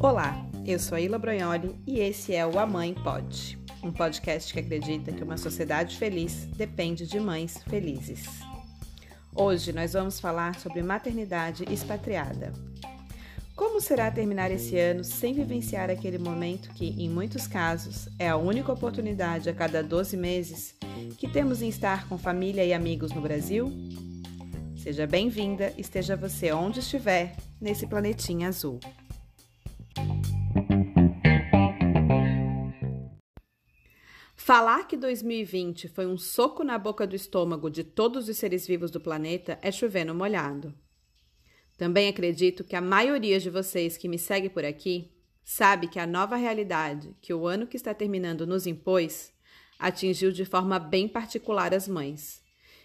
Olá, eu sou a Ila e esse é o A Mãe Pode, um podcast que acredita que uma sociedade feliz depende de mães felizes. Hoje nós vamos falar sobre maternidade expatriada. Como será terminar esse ano sem vivenciar aquele momento que, em muitos casos, é a única oportunidade a cada 12 meses que temos em estar com família e amigos no Brasil? Seja bem-vinda, esteja você onde estiver, nesse planetinha azul. Falar que 2020 foi um soco na boca do estômago de todos os seres vivos do planeta é chover no molhado. Também acredito que a maioria de vocês que me segue por aqui sabe que a nova realidade que o ano que está terminando nos impôs atingiu de forma bem particular as mães,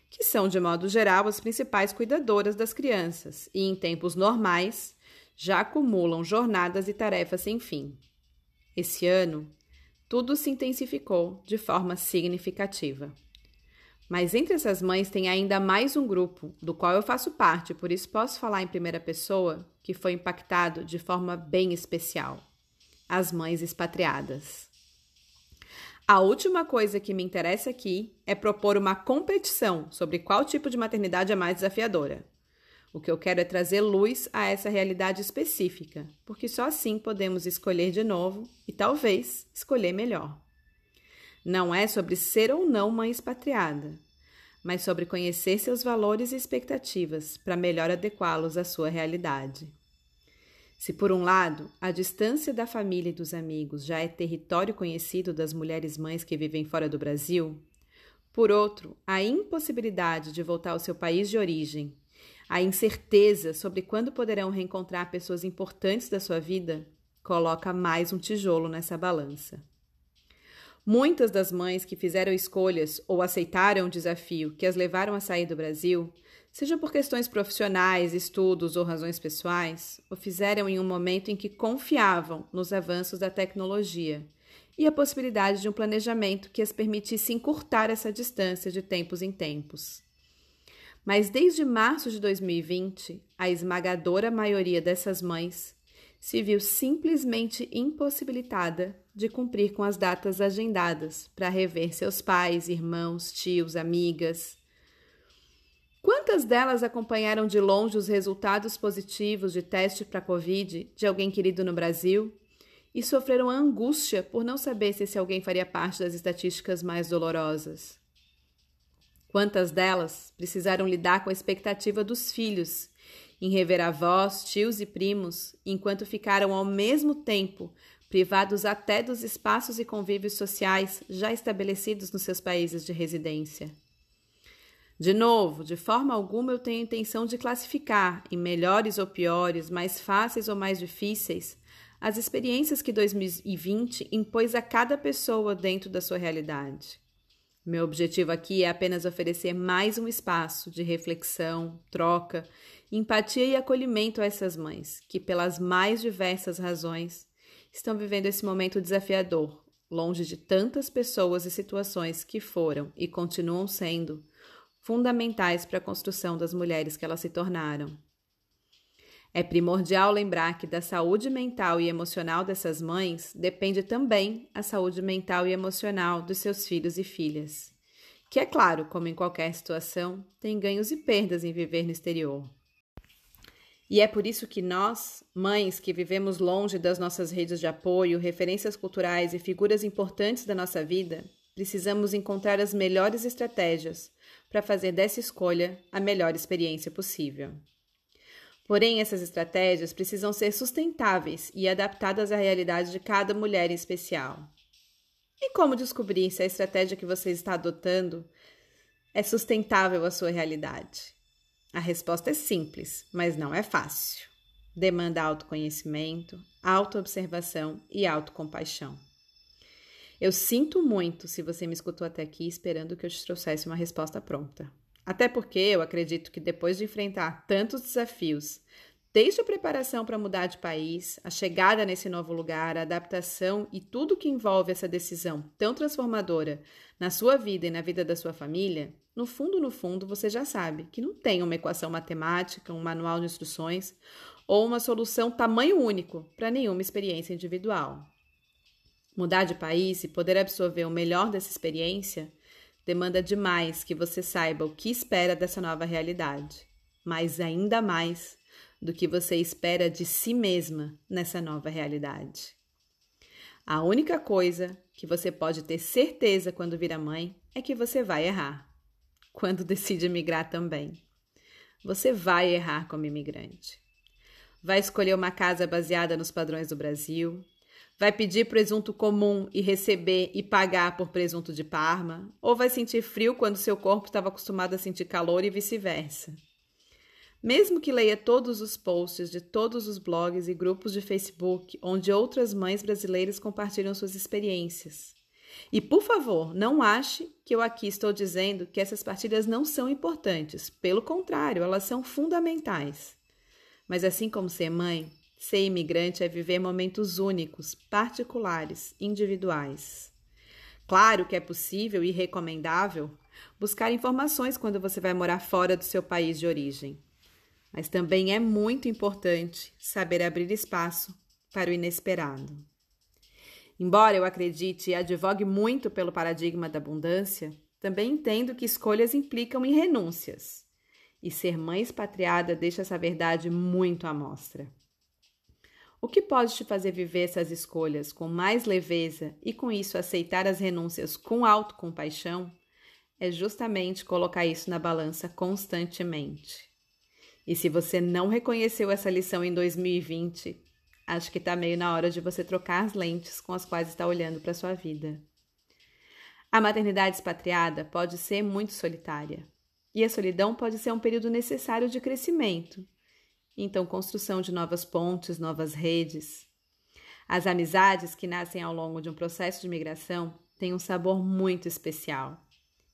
que são, de modo geral, as principais cuidadoras das crianças e, em tempos normais, já acumulam jornadas e tarefas sem fim. Esse ano, tudo se intensificou de forma significativa. Mas entre essas mães tem ainda mais um grupo, do qual eu faço parte, por isso posso falar em primeira pessoa, que foi impactado de forma bem especial: as mães expatriadas. A última coisa que me interessa aqui é propor uma competição sobre qual tipo de maternidade é mais desafiadora. O que eu quero é trazer luz a essa realidade específica, porque só assim podemos escolher de novo e talvez escolher melhor. Não é sobre ser ou não mãe expatriada, mas sobre conhecer seus valores e expectativas para melhor adequá-los à sua realidade. Se, por um lado, a distância da família e dos amigos já é território conhecido das mulheres mães que vivem fora do Brasil, por outro, a impossibilidade de voltar ao seu país de origem a incerteza sobre quando poderão reencontrar pessoas importantes da sua vida coloca mais um tijolo nessa balança. Muitas das mães que fizeram escolhas ou aceitaram o desafio que as levaram a sair do Brasil, seja por questões profissionais, estudos ou razões pessoais, o fizeram em um momento em que confiavam nos avanços da tecnologia e a possibilidade de um planejamento que as permitisse encurtar essa distância de tempos em tempos. Mas desde março de 2020, a esmagadora maioria dessas mães se viu simplesmente impossibilitada de cumprir com as datas agendadas para rever seus pais, irmãos, tios, amigas. Quantas delas acompanharam de longe os resultados positivos de teste para Covid de alguém querido no Brasil e sofreram angústia por não saber se esse alguém faria parte das estatísticas mais dolorosas? Quantas delas precisaram lidar com a expectativa dos filhos em rever avós, tios e primos, enquanto ficaram ao mesmo tempo privados até dos espaços e convívios sociais já estabelecidos nos seus países de residência. De novo, de forma alguma eu tenho intenção de classificar em melhores ou piores, mais fáceis ou mais difíceis, as experiências que 2020 impôs a cada pessoa dentro da sua realidade. Meu objetivo aqui é apenas oferecer mais um espaço de reflexão, troca, empatia e acolhimento a essas mães que, pelas mais diversas razões, estão vivendo esse momento desafiador, longe de tantas pessoas e situações que foram e continuam sendo fundamentais para a construção das mulheres que elas se tornaram. É primordial lembrar que da saúde mental e emocional dessas mães depende também a saúde mental e emocional dos seus filhos e filhas. Que é claro, como em qualquer situação, tem ganhos e perdas em viver no exterior. E é por isso que nós, mães que vivemos longe das nossas redes de apoio, referências culturais e figuras importantes da nossa vida, precisamos encontrar as melhores estratégias para fazer dessa escolha a melhor experiência possível. Porém, essas estratégias precisam ser sustentáveis e adaptadas à realidade de cada mulher em especial. E como descobrir se a estratégia que você está adotando é sustentável à sua realidade? A resposta é simples, mas não é fácil. Demanda autoconhecimento, autoobservação e autocompaixão. Eu sinto muito se você me escutou até aqui esperando que eu te trouxesse uma resposta pronta. Até porque eu acredito que depois de enfrentar tantos desafios, desde a preparação para mudar de país, a chegada nesse novo lugar, a adaptação e tudo que envolve essa decisão tão transformadora na sua vida e na vida da sua família, no fundo, no fundo, você já sabe que não tem uma equação matemática, um manual de instruções ou uma solução tamanho único para nenhuma experiência individual. Mudar de país e poder absorver o melhor dessa experiência demanda demais que você saiba o que espera dessa nova realidade, mas ainda mais do que você espera de si mesma nessa nova realidade. A única coisa que você pode ter certeza quando vira mãe é que você vai errar. Quando decide migrar também. Você vai errar como imigrante. Vai escolher uma casa baseada nos padrões do Brasil, Vai pedir presunto comum e receber e pagar por presunto de Parma? Ou vai sentir frio quando seu corpo estava acostumado a sentir calor e vice-versa? Mesmo que leia todos os posts de todos os blogs e grupos de Facebook onde outras mães brasileiras compartilham suas experiências. E por favor, não ache que eu aqui estou dizendo que essas partilhas não são importantes. Pelo contrário, elas são fundamentais. Mas assim como ser mãe, Ser imigrante é viver momentos únicos, particulares, individuais. Claro que é possível e recomendável buscar informações quando você vai morar fora do seu país de origem. Mas também é muito importante saber abrir espaço para o inesperado. Embora eu acredite e advogue muito pelo paradigma da abundância, também entendo que escolhas implicam em renúncias. E ser mãe expatriada deixa essa verdade muito à mostra. O que pode te fazer viver essas escolhas com mais leveza e com isso aceitar as renúncias com autocompaixão é justamente colocar isso na balança constantemente. E se você não reconheceu essa lição em 2020, acho que está meio na hora de você trocar as lentes com as quais está olhando para sua vida. A maternidade expatriada pode ser muito solitária, e a solidão pode ser um período necessário de crescimento então construção de novas pontes, novas redes. As amizades que nascem ao longo de um processo de migração têm um sabor muito especial.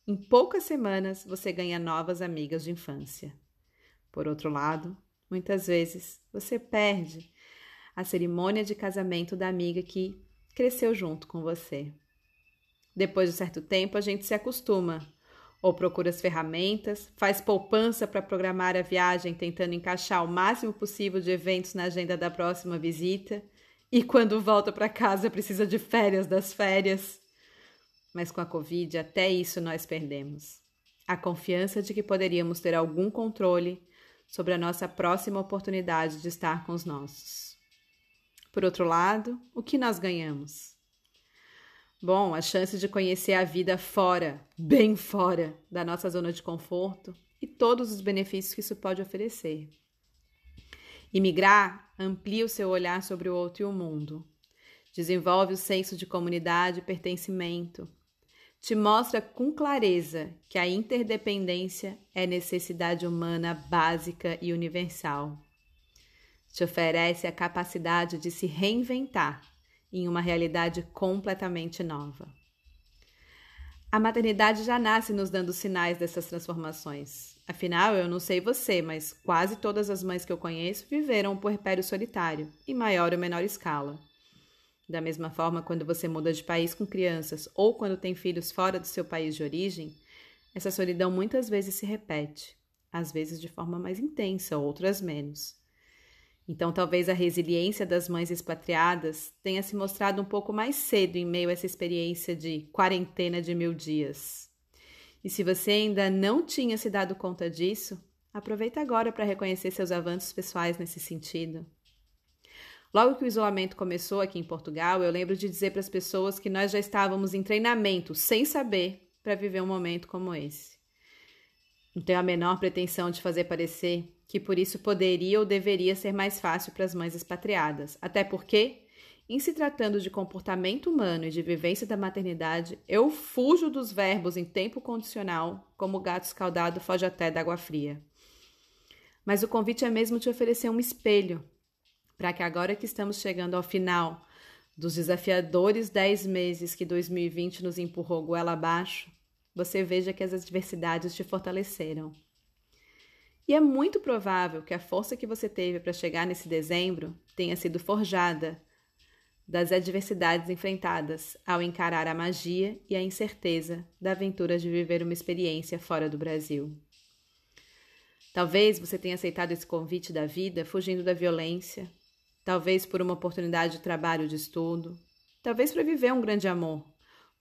Em poucas semanas você ganha novas amigas de infância. Por outro lado, muitas vezes você perde a cerimônia de casamento da amiga que cresceu junto com você. Depois de certo tempo, a gente se acostuma ou procura as ferramentas, faz poupança para programar a viagem, tentando encaixar o máximo possível de eventos na agenda da próxima visita, e quando volta para casa precisa de férias das férias. Mas com a Covid, até isso nós perdemos. A confiança de que poderíamos ter algum controle sobre a nossa próxima oportunidade de estar com os nossos. Por outro lado, o que nós ganhamos? Bom, a chance de conhecer a vida fora, bem fora da nossa zona de conforto e todos os benefícios que isso pode oferecer. Imigrar amplia o seu olhar sobre o outro e o mundo, desenvolve o senso de comunidade e pertencimento, te mostra com clareza que a interdependência é necessidade humana básica e universal. Te oferece a capacidade de se reinventar em uma realidade completamente nova. A maternidade já nasce nos dando sinais dessas transformações. Afinal, eu não sei você, mas quase todas as mães que eu conheço viveram um puerpério solitário, em maior ou menor escala. Da mesma forma, quando você muda de país com crianças ou quando tem filhos fora do seu país de origem, essa solidão muitas vezes se repete, às vezes de forma mais intensa, outras menos. Então, talvez a resiliência das mães expatriadas tenha se mostrado um pouco mais cedo em meio a essa experiência de quarentena de mil dias. E se você ainda não tinha se dado conta disso, aproveita agora para reconhecer seus avanços pessoais nesse sentido. Logo que o isolamento começou aqui em Portugal, eu lembro de dizer para as pessoas que nós já estávamos em treinamento, sem saber, para viver um momento como esse. Não tenho a menor pretensão de fazer parecer que por isso poderia ou deveria ser mais fácil para as mães expatriadas, até porque, em se tratando de comportamento humano e de vivência da maternidade, eu fujo dos verbos em tempo condicional, como o gato escaldado foge até da água fria. Mas o convite é mesmo te oferecer um espelho, para que agora que estamos chegando ao final dos desafiadores dez meses que 2020 nos empurrou goela abaixo, você veja que as adversidades te fortaleceram e é muito provável que a força que você teve para chegar nesse dezembro tenha sido forjada das adversidades enfrentadas ao encarar a magia e a incerteza da aventura de viver uma experiência fora do Brasil. Talvez você tenha aceitado esse convite da vida fugindo da violência, talvez por uma oportunidade de trabalho de estudo, talvez para viver um grande amor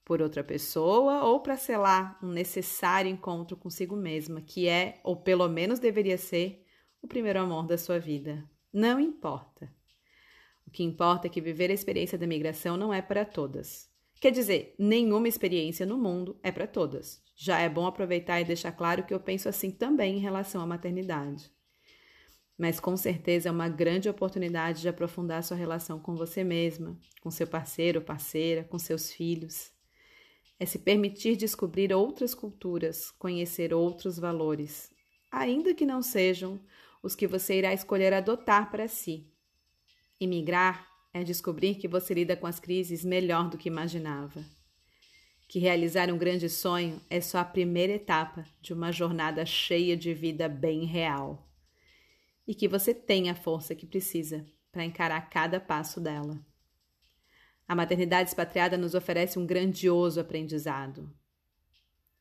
por outra pessoa ou para selar um necessário encontro consigo mesma, que é, ou pelo menos deveria ser, o primeiro amor da sua vida. Não importa. O que importa é que viver a experiência da migração não é para todas. Quer dizer, nenhuma experiência no mundo é para todas. Já é bom aproveitar e deixar claro que eu penso assim também em relação à maternidade. Mas com certeza é uma grande oportunidade de aprofundar sua relação com você mesma, com seu parceiro ou parceira, com seus filhos. É se permitir descobrir outras culturas, conhecer outros valores, ainda que não sejam os que você irá escolher adotar para si. Imigrar é descobrir que você lida com as crises melhor do que imaginava. Que realizar um grande sonho é só a primeira etapa de uma jornada cheia de vida bem real. E que você tem a força que precisa para encarar cada passo dela. A maternidade expatriada nos oferece um grandioso aprendizado.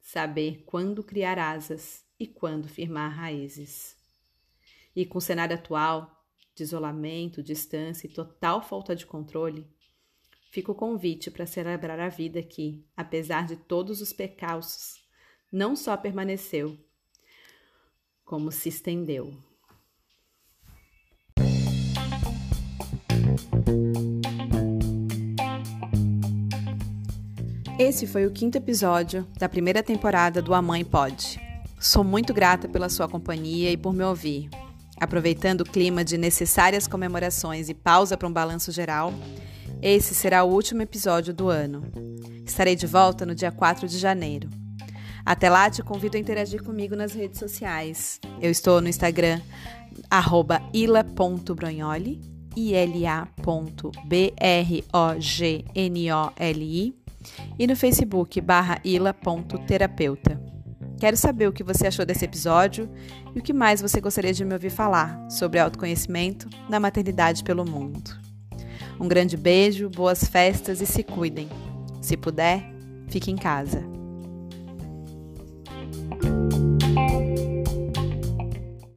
Saber quando criar asas e quando firmar raízes. E com o cenário atual, de isolamento, distância e total falta de controle, fica o convite para celebrar a vida que, apesar de todos os percalços, não só permaneceu, como se estendeu. Esse foi o quinto episódio da primeira temporada do A Mãe Pode. Sou muito grata pela sua companhia e por me ouvir. Aproveitando o clima de necessárias comemorações e pausa para um balanço geral, esse será o último episódio do ano. Estarei de volta no dia 4 de janeiro. Até lá, te convido a interagir comigo nas redes sociais. Eu estou no Instagram, ila.brognoli, I-L-A.B-R-O-G-N-O-L-I, e no Facebook barra ila.terapeuta. Quero saber o que você achou desse episódio e o que mais você gostaria de me ouvir falar sobre autoconhecimento na maternidade pelo mundo. Um grande beijo, boas festas e se cuidem. Se puder, fique em casa.